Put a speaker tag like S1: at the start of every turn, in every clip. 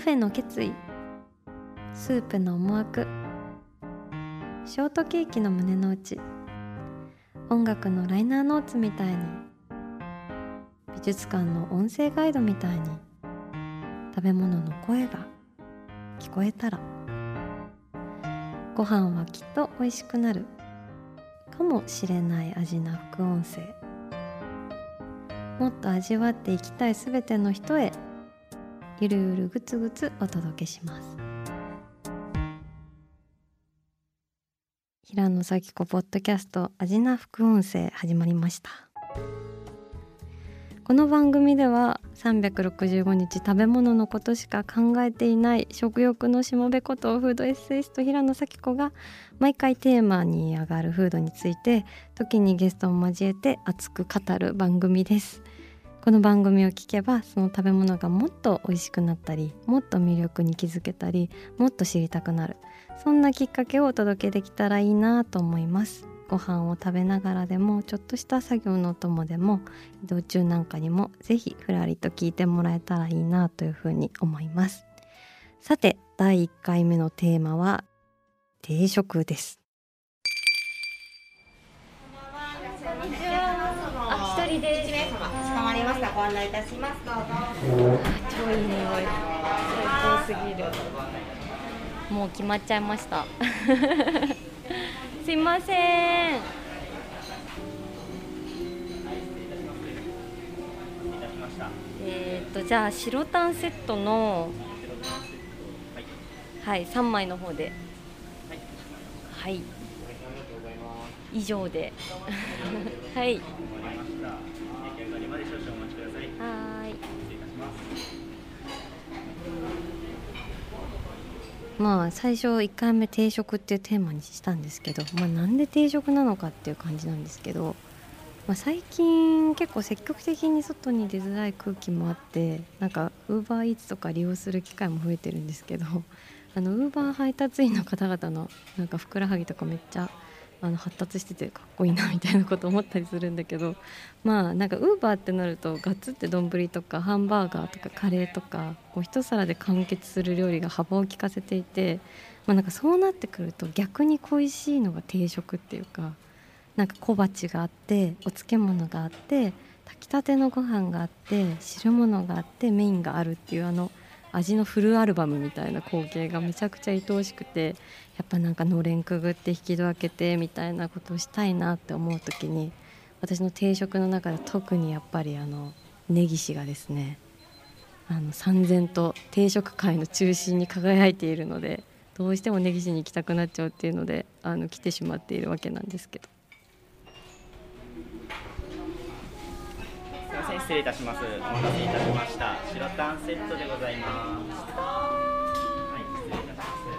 S1: フェの決意。スープの思惑。ショートケーキの胸の内。音楽のライナーノーツみたいに。美術館の音声ガイドみたいに。食べ物の声が。聞こえたら。ご飯はきっと美味しくなる。かもしれない味な副音声。もっと味わっていきたいすべての人へ。ゆるゆるぐつぐつお届けします。平野咲子ポッドキャスト味な副音声始まりました。この番組では365日食べ物のことしか考えていない食欲のしもべことフードエッセイスト平野咲子が毎回テーマに上がるフードについて時にゲストを交えて熱く語る番組です。この番組を聞けばその食べ物がもっと美味しくなったりもっと魅力に気づけたりもっと知りたくなるそんなきっかけをお届けできたらいいなと思います。ご飯を食べながらでもちょっとした作業のお供でも移動中なんかにもぜひふらりと聞いてもらえたらいいなというふうに思います。さて第1回目のテーマは定食です。
S2: ご案内いたします。どうぞ。
S1: 超いい匂い。最高すぎる。もう決まっちゃいました。すいません。えー、とじゃあ白タンセットのはい3枚の方で。はい。以上で。はい。まあ最初1回目定食っていうテーマにしたんですけど、まあ、なんで定食なのかっていう感じなんですけど、まあ、最近結構積極的に外に出づらい空気もあってなんかウーバーイーツとか利用する機会も増えてるんですけどウーバー配達員の方々のなんかふくらはぎとかめっちゃあの発達しててかっこいいなみたいなこと思ったりするんだけど まあなんかウーバーってなるとガツって丼とかハンバーガーとかカレーとかこう一皿で完結する料理が幅を利かせていて、まあ、なんかそうなってくると逆に恋しいのが定食っていうかなんか小鉢があってお漬物があって炊きたてのご飯があって汁物があってメインがあるっていうあの味のフルアルバムみたいな光景がめちゃくちゃ愛おしくてやっぱなんかのれんくぐって引き戸開けてみたいなことをしたいなって思う時に私の定食の中で特にやっぱりあの根岸がですねあの三千と定食界の中心に輝いているのでどうしても根岸に行きたくなっちゃうっていうのであの来てしまっているわけなんですけど。
S3: 失礼いたします。お待たせいたしました。白タンセットでございますはい失礼いたします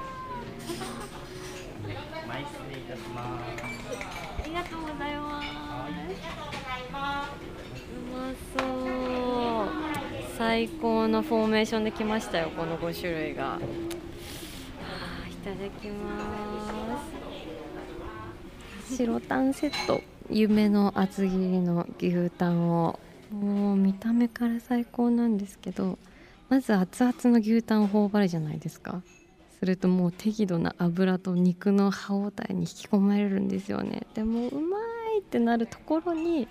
S3: 前失礼いたします
S1: ありがとうございます。うまそう。最高のフォーメーションできましたよこの5種類が。あいただきます。白タンセット。夢の厚切りの牛タンを。もう見た目から最高なんですけどまず熱々の牛タンを頬張るじゃないですか。するともう適度な油と肉の歯応えに引き込まれるんですよね。でもうまいってなるところに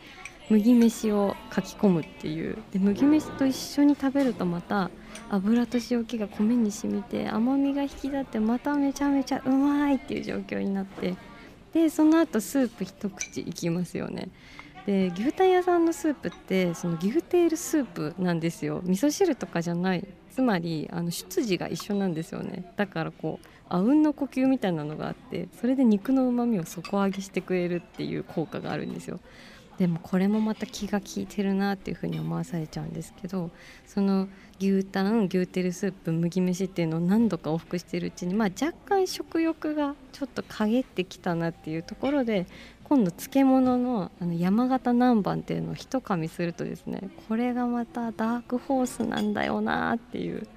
S1: 麦飯をかき込むっていう。で麦飯と一緒に食べるとまた油と塩気が米に染みて甘みが引き立ってまためちゃめちゃうまいっていう状況になってでその後スープ一口いきますよね。で牛タン屋さんのスープってその牛テールスープなんですよ。味噌汁とかじゃない。つまりあの出自が一緒なんですよね。だからこうあうんの呼吸みたいなのがあってそれで肉のうまみを底上げしてくれるっていう効果があるんですよ。でもこれもまた気が利いてるなっていうふうに思わされちゃうんですけどその牛タン牛テルスープ麦飯っていうのを何度か往復してるうちに、まあ、若干食欲がちょっと陰ってきたなっていうところで今度漬物のあの山形南蛮っていうのを一噛みするとですねこれがまたダークホースなんだよなっていう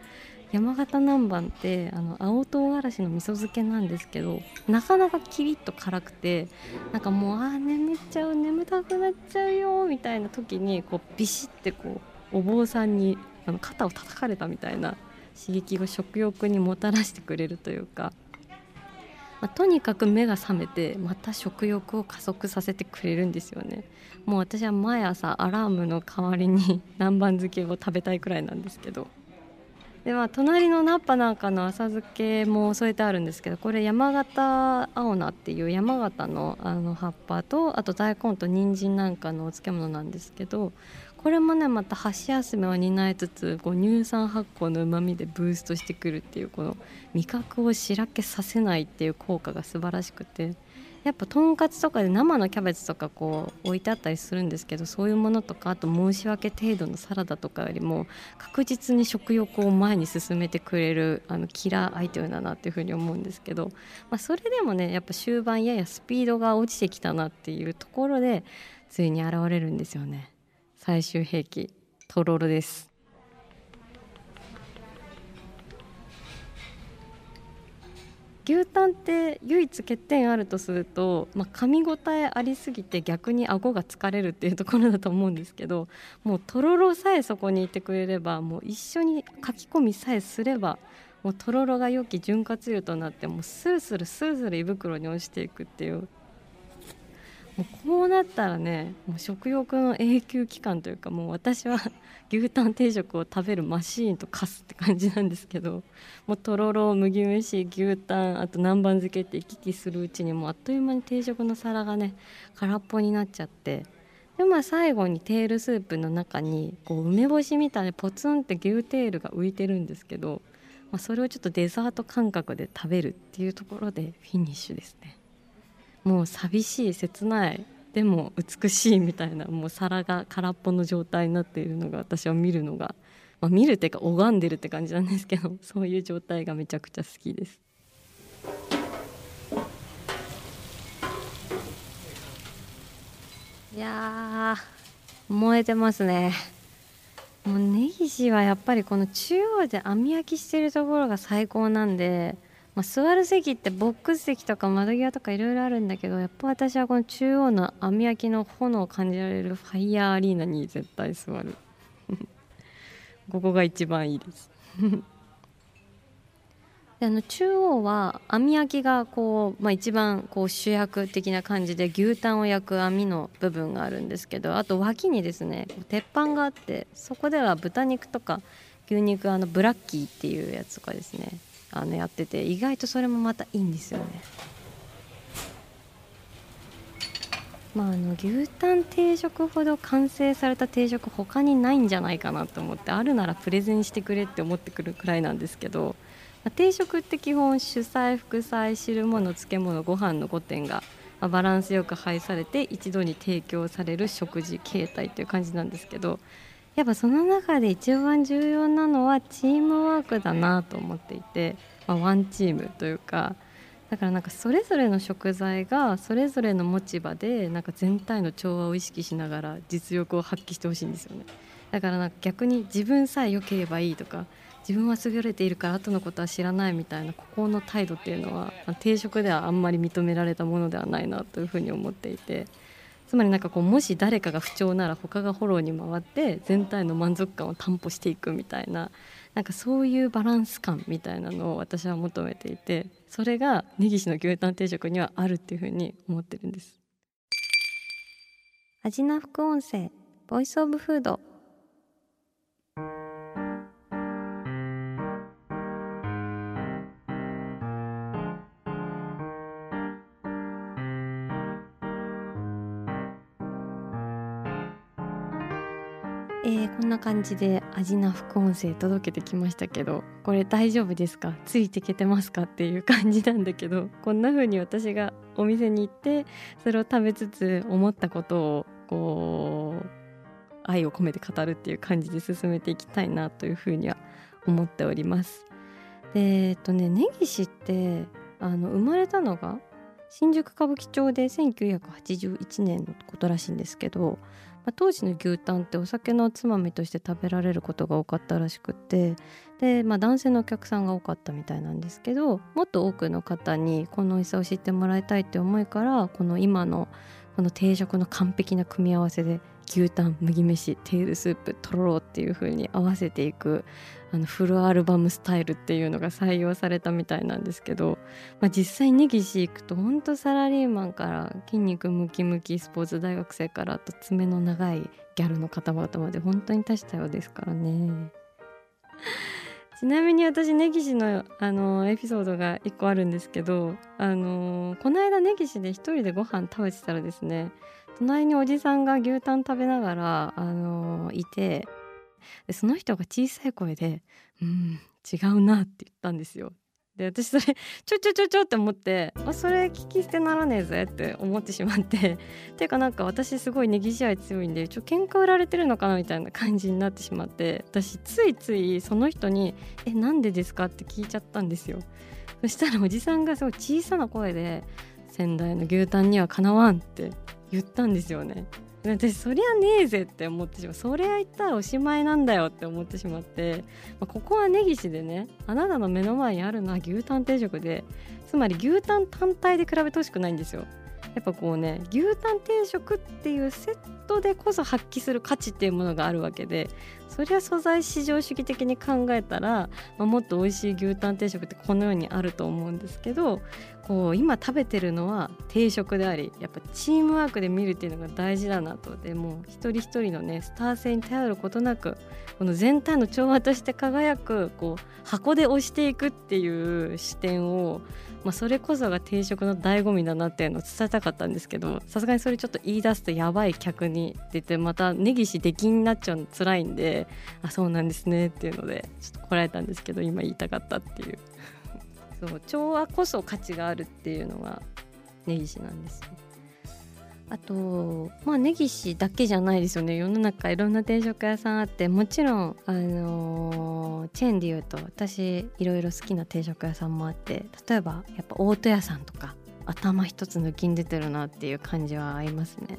S1: 山形南蛮ってあの青唐辛子の味噌漬けなんですけどなかなかキリッと辛くてなんかもうあー眠っちゃう眠たくなっちゃうよみたいな時にこうビシッてこうお坊さんにあの肩を叩かれたみたいな刺激を食欲にもたらしてくれるというか、まあ、とにかく目が覚めてまた食欲を加速させてくれるんですよね。もう私は毎朝アラームの代わりに 南蛮漬けを食べたいくらいなんですけど。でまあ隣のナッパなんかの浅漬けも添えてあるんですけどこれ山形青菜っていう山形のあの葉っぱとあと大根と人参なんかのお漬物なんですけどこれもねまた箸休めを担いつつこう乳酸発酵のうまみでブーストしてくるっていうこの味覚をしらけさせないっていう効果が素晴らしくて。やっぱとんかつとかで生のキャベツとかこう置いてあったりするんですけどそういうものとかあと申し訳程度のサラダとかよりも確実に食欲を前に進めてくれる あのキラーアイテムだなっていうふうに思うんですけど、まあ、それでもねやっぱ終盤ややスピードが落ちてきたなっていうところでついに現れるんですよね。最終兵器とろろです。牛タンって唯一欠点あるとすると、まあ、噛み応えありすぎて逆に顎が疲れるっていうところだと思うんですけどもうとろろさえそこにいてくれればもう一緒に書き込みさえすればもうとろろが良き潤滑油となってもうスルスルスルスル胃袋に落ちていくっていうもうこうなったらねもう食欲の永久期間というかもう私は 牛タン定食を食べるマシーンと化すって感じなんですけどもうとろろ麦飯牛タンあと南蛮漬けって行き来するうちにもうあっという間に定食の皿がね空っぽになっちゃってでまあ最後にテールスープの中にこう梅干しみたいにポツンって牛テールが浮いてるんですけど、まあ、それをちょっとデザート感覚で食べるっていうところでフィニッシュですね。もう寂しい切ないでも美しいみたいなもう皿が空っぽの状態になっているのが私は見るのが、まあ、見るっていうか拝んでるって感じなんですけど そういう状態がめちゃくちゃ好きです。いや燃えてますねもう根岸はやっぱりこの中央で網焼きしてるところが最高なんでまあ、座る席ってボックス席とか窓際とかいろいろあるんだけどやっぱ私はこの中央の網焼きの炎を感じられるファイヤーアリーナに絶対座る。ここが一番いいです。であの中央は網焼きがこう、まあ、一番こう主役的な感じで牛タンを焼く網の部分があるんですけどあと脇にですね鉄板があってそこでは豚肉とか牛肉あのブラッキーっていうやつとかですね。あのやってて意外とそれもまたいいんですよね。まあ、あの牛タン定食ほど完成された定食他にないんじゃないかなと思ってあるならプレゼンしてくれって思ってくるくらいなんですけど、まあ、定食って基本主菜副菜汁物漬物ご飯の5点が、ま、バランスよく配されて一度に提供される食事形態という感じなんですけどやっぱその中で一番重要なのはチームワークだなと思っていて、まあ、ワンチームというかだからなんかそれぞれの食材がそれぞれの持ち場でなんか全体の調和を意識しながら実力を発揮してほしいんですよね。だからなんか逆に自分さえ良ければいいとか自分は優れているから後のことは知らないみたいなここの態度っていうのは定食ではあんまり認められたものではないなというふうに思っていて。つまりなんかこうもし誰かが不調なら他がフォローに回って全体の満足感を担保していくみたいななんかそういうバランス感みたいなのを私は求めていてそれが根岸の牛タン定食にはあるっていうふうに思ってるんです。味な副音声ボイスオブフードえー、こんな感じで味な副音声届けてきましたけどこれ大丈夫ですか？ついてけてますか？っていう感じなんだけどこんな風に私がお店に行ってそれを食べつつ思ったことをこう愛を込めて語るっていう感じで進めていきたいなというふうには思っております。でえっとね根岸ってあの生まれたのが新宿歌舞伎町で1981年のことらしいんですけど、まあ、当時の牛タンってお酒のおつまみとして食べられることが多かったらしくてで、まあ、男性のお客さんが多かったみたいなんですけどもっと多くの方にこの美味しさを知ってもらいたいって思いからこの今のこの定食の完璧な組み合わせで牛タン麦飯テールスープとろろっていう風に合わせていくあのフルアルバムスタイルっていうのが採用されたみたいなんですけど、まあ、実際根岸行くとほんとサラリーマンから筋肉ムキムキスポーツ大学生からと爪の長いギャルの方々まで本当に多種多様ですからね。ちなみに私根岸のあのエピソードが1個あるんですけどあのこの間根岸で一人でご飯食べてたらですね隣におじさんが牛タン食べながらあのいてその人が小さい声で「うん違うな」って言ったんですよ。で私それちょちょちょちょって思ってあそれ聞き捨てならねえぜって思ってしまって ていうかなんか私すごいネギ試合強いんでちょ喧嘩売られてるのかなみたいな感じになってしまって私ついついその人に「えなんでですか?」って聞いちゃったんですよそしたらおじさんがすごい小さな声で「仙台の牛タンにはかなわん」って言ったんですよね。私そりゃねえぜって思ってしまう。そりゃ言ったらおしまいなんだよって思ってしまって、まあ、ここは根岸でねあなたの目の前にあるのは牛タン定食でつまり牛タン単体で比べてほしくないんですよ。やっぱこうね牛タン定食っていうセットでこそ発揮する価値っていうものがあるわけでそりゃ素材至上主義的に考えたら、まあ、もっと美味しい牛タン定食ってこのようにあると思うんですけどこう今食べてるのは定食でありやっぱチームワークで見るっていうのが大事だなとでも一人一人のねスター性に頼ることなくこの全体の調和として輝くこう箱で押していくっていう視点を、まあ、それこそが定食の醍醐味だなっていうのを伝えたかったんですけどさすがにそれちょっと言い出すとやばい客に出てまた根岸出禁になっちゃうの辛いんであそうなんですねっていうのでちょっとこらえたんですけど今言いたかったっていう。そう調和こそ価値があるっていうのが根岸なんですよ。あとまあ根岸だけじゃないですよね。世の中いろんな定食屋さんあってもちろん、あのーチェーンで言うと私いろいろ好きな定食屋さんもあって例えばやっぱ大戸屋さんとか頭一つ抜きに出てるなっていう感じはありますね。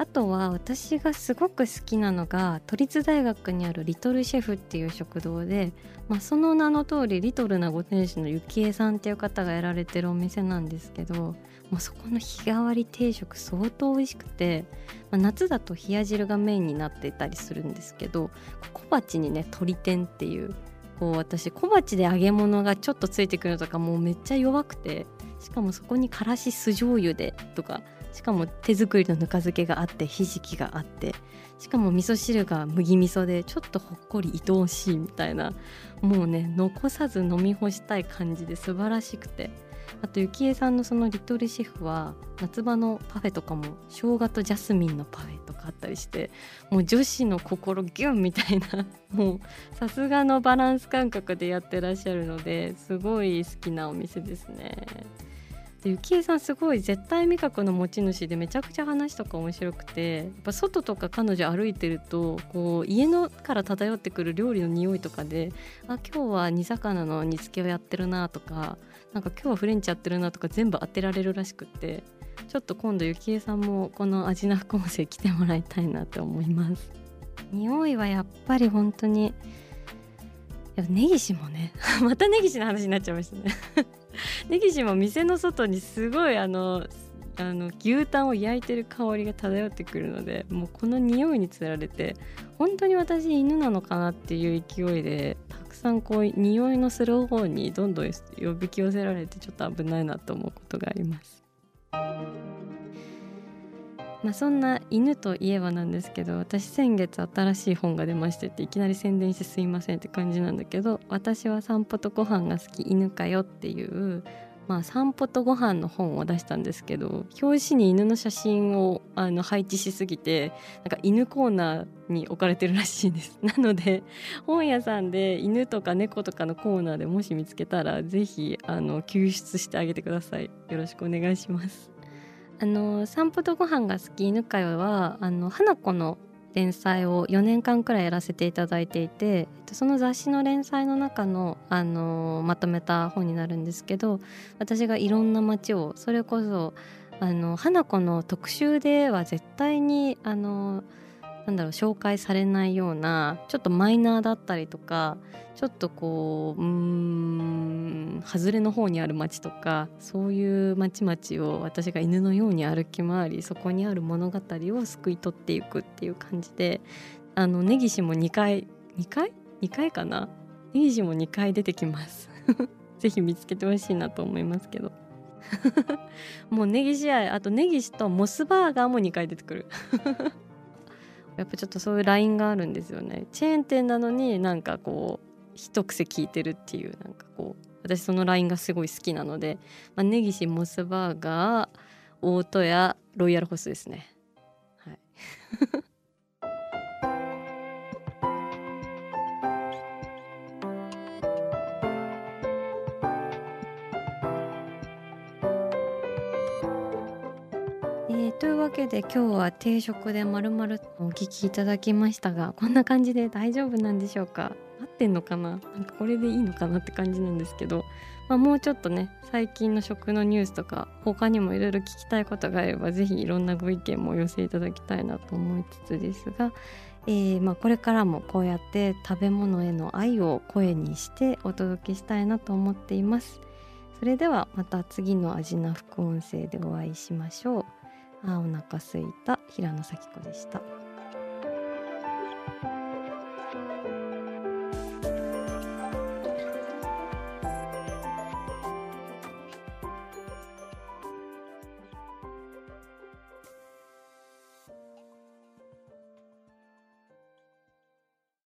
S1: あとは私がすごく好きなのが都立大学にあるリトルシェフっていう食堂で、まあ、その名の通りリトルなご店主のゆきえさんっていう方がやられてるお店なんですけどもうそこの日替わり定食相当美味しくて、まあ、夏だと冷や汁がメインになっていたりするんですけど小鉢にね鶏天っていうこう私小鉢で揚げ物がちょっとついてくるのとかもうめっちゃ弱くてしかもそこにからし酢醤油でとかしかも手作りのぬか漬けがあってひじきがあってしかも味噌汁が麦味噌でちょっとほっこり愛おしいみたいなもうね残さず飲み干したい感じで素晴らしくてあとゆきえさんのそのリトルシェフは夏場のパフェとかも生姜とジャスミンのパフェとかあったりしてもう女子の心ギュンみたいな もうさすがのバランス感覚でやってらっしゃるのですごい好きなお店ですね。でゆきえさんすごい絶対味覚の持ち主でめちゃくちゃ話とか面白くてやっぱ外とか彼女歩いてるとこう家のから漂ってくる料理の匂いとかであ今日は煮魚の煮付けをやってるなとかなんか今日はフレンチやってるなとか全部当てられるらしくてちょっと今度ゆきえさんもこの味な副音声来てもらいたいなと思います。匂いはやっぱり本当にやっぱ根岸もね また根岸の話になっちゃいましたね。根岸も店の外にすごいあのあの牛タンを焼いてる香りが漂ってくるのでもうこの匂いにつられて本当に私犬なのかなっていう勢いでたくさんこう匂いのする方にどんどん呼び寄せられてちょっと危ないなと思うことがあります。まあ、そんな犬といえばなんですけど私先月新しい本が出ましてっていきなり宣伝してすいませんって感じなんだけど「私は散歩とご飯が好き犬かよ」っていう、まあ、散歩とご飯の本を出したんですけど表紙に犬の写真をあの配置しすぎてなんか犬コーナーに置かれてるらしいです。なので本屋さんで犬とか猫とかのコーナーでもし見つけたらぜひあの救出してあげてください。よろしくお願いします。あの散歩とご飯が好き犬飼はあの花子の連載を4年間くらいやらせていただいていてその雑誌の連載の中の、あのまとめた本になるんですけど私がいろんな街をそれこそあの花子の特集では絶対にあのなんだろう紹介されないようなちょっとマイナーだったりとかちょっとこううん外れの方にある町とかそういう町々を私が犬のように歩き回りそこにある物語をすくい取っていくっていう感じであの根岸も2回2回 ?2 回かな？根岸も2回出てきます。ぜひ見つけてほしいなと思いますけど。もうネギシ愛あとネギシとモスバーガーも2回出てくる。やっぱちょっとそういうラインがあるんですよね。チェーン店なのになんかこう一癖聞いてるっていうなんかこう私そのラインがすごい好きなので、まあ、根岸モスバーガー大戸屋ロイヤルホスですね。はい。けで今日は定食でまるまるお聞きいただきましたがこんな感じで大丈夫なんでしょうか？合ってんのかな？なんかこれでいいのかなって感じなんですけど、まあ、もうちょっとね最近の食のニュースとか他にもいろいろ聞きたいことがあれば是非いろんなご意見もお寄せいただきたいなと思いつつですが、えー、まあこれからもこうやって食べ物への愛を声にしてお届けしたいなと思っています。それではまた次の味な副音声でお会いしましょう。あお腹すいた平野咲子でした。